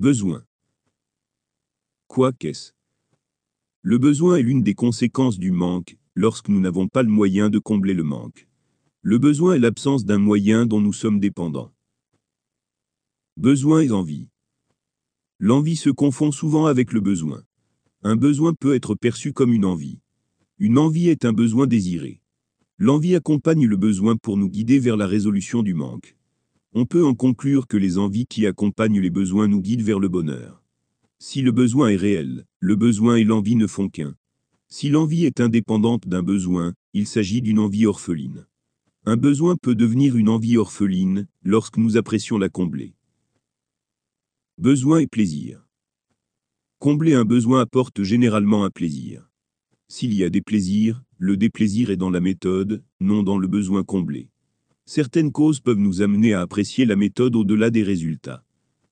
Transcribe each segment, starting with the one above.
Besoin. Quoi qu'est-ce Le besoin est l'une des conséquences du manque, lorsque nous n'avons pas le moyen de combler le manque. Le besoin est l'absence d'un moyen dont nous sommes dépendants. Besoin et envie. L'envie se confond souvent avec le besoin. Un besoin peut être perçu comme une envie. Une envie est un besoin désiré. L'envie accompagne le besoin pour nous guider vers la résolution du manque. On peut en conclure que les envies qui accompagnent les besoins nous guident vers le bonheur. Si le besoin est réel, le besoin et l'envie ne font qu'un. Si l'envie est indépendante d'un besoin, il s'agit d'une envie orpheline. Un besoin peut devenir une envie orpheline lorsque nous apprécions la combler. Besoin et plaisir. Combler un besoin apporte généralement un plaisir. S'il y a des plaisirs, le déplaisir est dans la méthode, non dans le besoin comblé. Certaines causes peuvent nous amener à apprécier la méthode au-delà des résultats.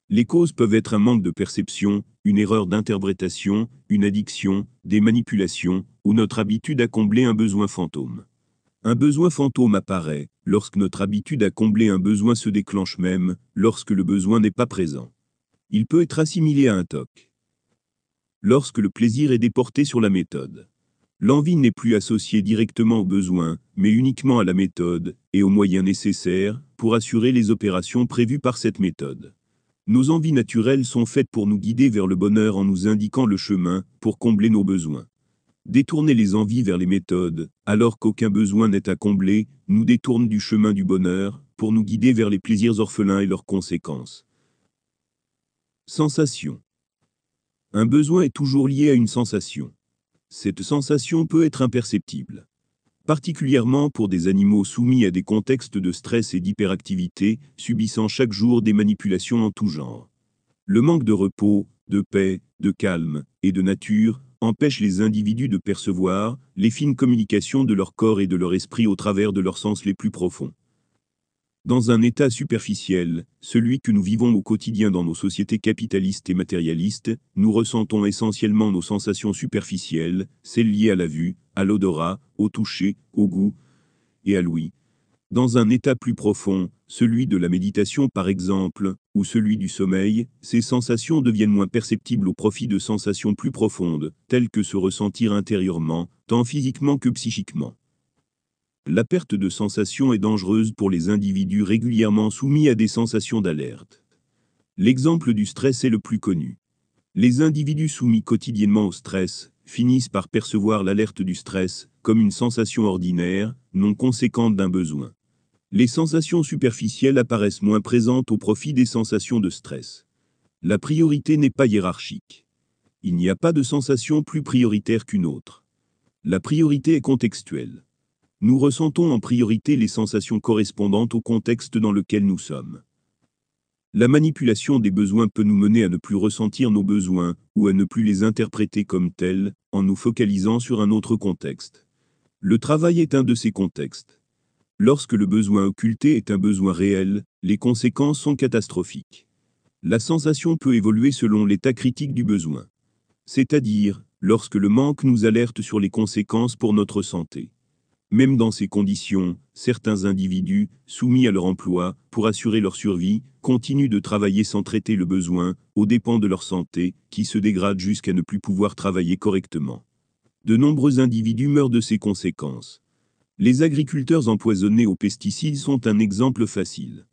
Les causes peuvent être un manque de perception, une erreur d'interprétation, une addiction, des manipulations, ou notre habitude à combler un besoin fantôme. Un besoin fantôme apparaît, lorsque notre habitude à combler un besoin se déclenche même, lorsque le besoin n'est pas présent. Il peut être assimilé à un toc. Lorsque le plaisir est déporté sur la méthode. L'envie n'est plus associée directement au besoin, mais uniquement à la méthode, et aux moyens nécessaires, pour assurer les opérations prévues par cette méthode. Nos envies naturelles sont faites pour nous guider vers le bonheur en nous indiquant le chemin, pour combler nos besoins. Détourner les envies vers les méthodes, alors qu'aucun besoin n'est à combler, nous détourne du chemin du bonheur, pour nous guider vers les plaisirs orphelins et leurs conséquences. Sensation. Un besoin est toujours lié à une sensation. Cette sensation peut être imperceptible. Particulièrement pour des animaux soumis à des contextes de stress et d'hyperactivité, subissant chaque jour des manipulations en tout genre. Le manque de repos, de paix, de calme et de nature empêche les individus de percevoir les fines communications de leur corps et de leur esprit au travers de leurs sens les plus profonds. Dans un état superficiel, celui que nous vivons au quotidien dans nos sociétés capitalistes et matérialistes, nous ressentons essentiellement nos sensations superficielles, celles liées à la vue, à l'odorat, au toucher, au goût et à l'ouïe. Dans un état plus profond, celui de la méditation par exemple, ou celui du sommeil, ces sensations deviennent moins perceptibles au profit de sensations plus profondes, telles que se ressentir intérieurement, tant physiquement que psychiquement la perte de sensation est dangereuse pour les individus régulièrement soumis à des sensations d'alerte. L'exemple du stress est le plus connu. Les individus soumis quotidiennement au stress finissent par percevoir l'alerte du stress comme une sensation ordinaire, non conséquente d'un besoin. Les sensations superficielles apparaissent moins présentes au profit des sensations de stress. La priorité n'est pas hiérarchique. Il n'y a pas de sensation plus prioritaire qu'une autre. La priorité est contextuelle. Nous ressentons en priorité les sensations correspondantes au contexte dans lequel nous sommes. La manipulation des besoins peut nous mener à ne plus ressentir nos besoins, ou à ne plus les interpréter comme tels, en nous focalisant sur un autre contexte. Le travail est un de ces contextes. Lorsque le besoin occulté est un besoin réel, les conséquences sont catastrophiques. La sensation peut évoluer selon l'état critique du besoin. C'est-à-dire, lorsque le manque nous alerte sur les conséquences pour notre santé. Même dans ces conditions, certains individus, soumis à leur emploi, pour assurer leur survie, continuent de travailler sans traiter le besoin, aux dépens de leur santé, qui se dégrade jusqu'à ne plus pouvoir travailler correctement. De nombreux individus meurent de ces conséquences. Les agriculteurs empoisonnés aux pesticides sont un exemple facile.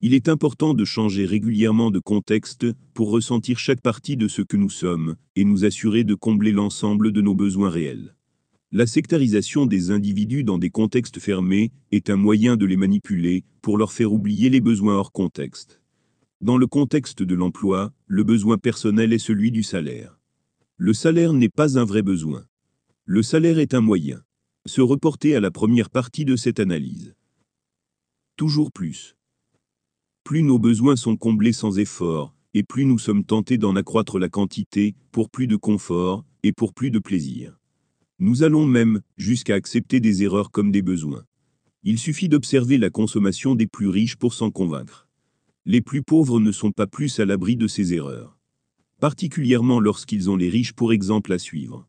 Il est important de changer régulièrement de contexte pour ressentir chaque partie de ce que nous sommes et nous assurer de combler l'ensemble de nos besoins réels. La sectarisation des individus dans des contextes fermés est un moyen de les manipuler pour leur faire oublier les besoins hors contexte. Dans le contexte de l'emploi, le besoin personnel est celui du salaire. Le salaire n'est pas un vrai besoin. Le salaire est un moyen. Se reporter à la première partie de cette analyse. Toujours plus. Plus nos besoins sont comblés sans effort, et plus nous sommes tentés d'en accroître la quantité, pour plus de confort, et pour plus de plaisir. Nous allons même jusqu'à accepter des erreurs comme des besoins. Il suffit d'observer la consommation des plus riches pour s'en convaincre. Les plus pauvres ne sont pas plus à l'abri de ces erreurs. Particulièrement lorsqu'ils ont les riches pour exemple à suivre.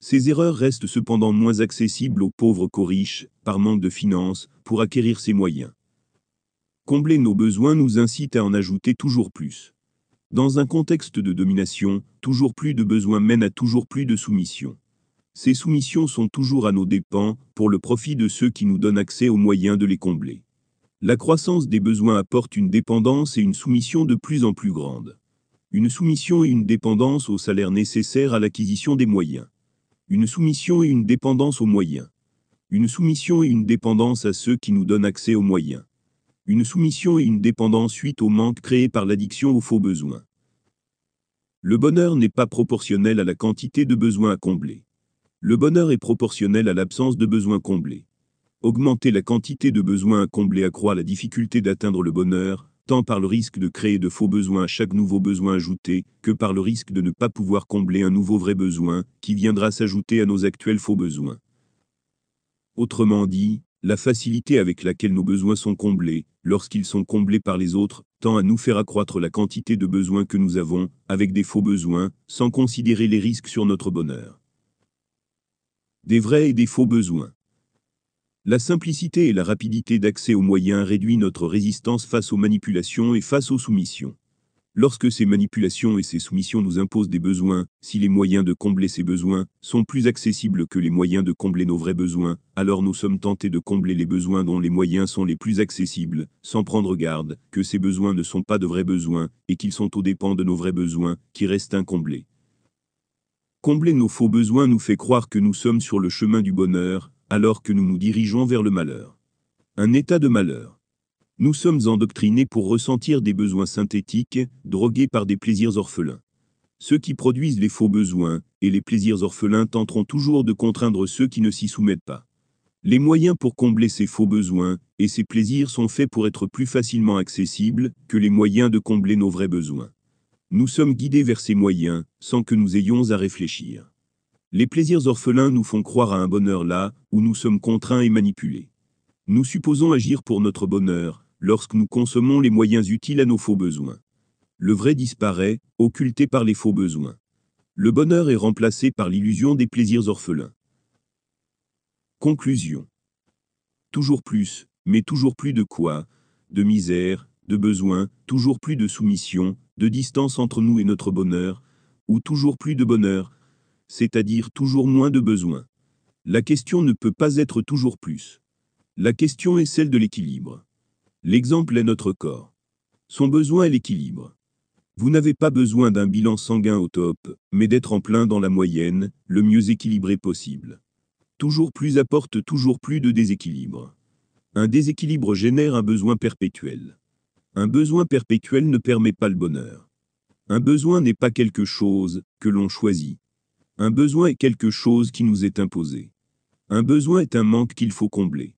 Ces erreurs restent cependant moins accessibles aux pauvres qu'aux riches, par manque de finances, pour acquérir ces moyens. Combler nos besoins nous incite à en ajouter toujours plus. Dans un contexte de domination, toujours plus de besoins mènent à toujours plus de soumission. Ces soumissions sont toujours à nos dépens, pour le profit de ceux qui nous donnent accès aux moyens de les combler. La croissance des besoins apporte une dépendance et une soumission de plus en plus grande. Une soumission et une dépendance au salaire nécessaire à l'acquisition des moyens. Une soumission et une dépendance aux moyens. Une soumission et une dépendance à ceux qui nous donnent accès aux moyens une soumission et une dépendance suite au manque créé par l'addiction aux faux besoins. Le bonheur n'est pas proportionnel à la quantité de besoins à combler. Le bonheur est proportionnel à l'absence de besoins comblés. Augmenter la quantité de besoins à combler accroît la difficulté d'atteindre le bonheur, tant par le risque de créer de faux besoins à chaque nouveau besoin ajouté, que par le risque de ne pas pouvoir combler un nouveau vrai besoin, qui viendra s'ajouter à nos actuels faux besoins. Autrement dit, la facilité avec laquelle nos besoins sont comblés, lorsqu'ils sont comblés par les autres, tend à nous faire accroître la quantité de besoins que nous avons, avec des faux besoins, sans considérer les risques sur notre bonheur. Des vrais et des faux besoins. La simplicité et la rapidité d'accès aux moyens réduit notre résistance face aux manipulations et face aux soumissions. Lorsque ces manipulations et ces soumissions nous imposent des besoins, si les moyens de combler ces besoins sont plus accessibles que les moyens de combler nos vrais besoins, alors nous sommes tentés de combler les besoins dont les moyens sont les plus accessibles, sans prendre garde que ces besoins ne sont pas de vrais besoins, et qu'ils sont aux dépens de nos vrais besoins, qui restent incomblés. Combler nos faux besoins nous fait croire que nous sommes sur le chemin du bonheur, alors que nous nous dirigeons vers le malheur. Un état de malheur. Nous sommes endoctrinés pour ressentir des besoins synthétiques, drogués par des plaisirs orphelins. Ceux qui produisent les faux besoins, et les plaisirs orphelins tenteront toujours de contraindre ceux qui ne s'y soumettent pas. Les moyens pour combler ces faux besoins, et ces plaisirs sont faits pour être plus facilement accessibles, que les moyens de combler nos vrais besoins. Nous sommes guidés vers ces moyens, sans que nous ayons à réfléchir. Les plaisirs orphelins nous font croire à un bonheur là, où nous sommes contraints et manipulés. Nous supposons agir pour notre bonheur, lorsque nous consommons les moyens utiles à nos faux besoins. Le vrai disparaît, occulté par les faux besoins. Le bonheur est remplacé par l'illusion des plaisirs orphelins. Conclusion. Toujours plus, mais toujours plus de quoi De misère, de besoin, toujours plus de soumission, de distance entre nous et notre bonheur, ou toujours plus de bonheur, c'est-à-dire toujours moins de besoin. La question ne peut pas être toujours plus. La question est celle de l'équilibre. L'exemple est notre corps. Son besoin est l'équilibre. Vous n'avez pas besoin d'un bilan sanguin au top, mais d'être en plein dans la moyenne, le mieux équilibré possible. Toujours plus apporte toujours plus de déséquilibre. Un déséquilibre génère un besoin perpétuel. Un besoin perpétuel ne permet pas le bonheur. Un besoin n'est pas quelque chose que l'on choisit. Un besoin est quelque chose qui nous est imposé. Un besoin est un manque qu'il faut combler.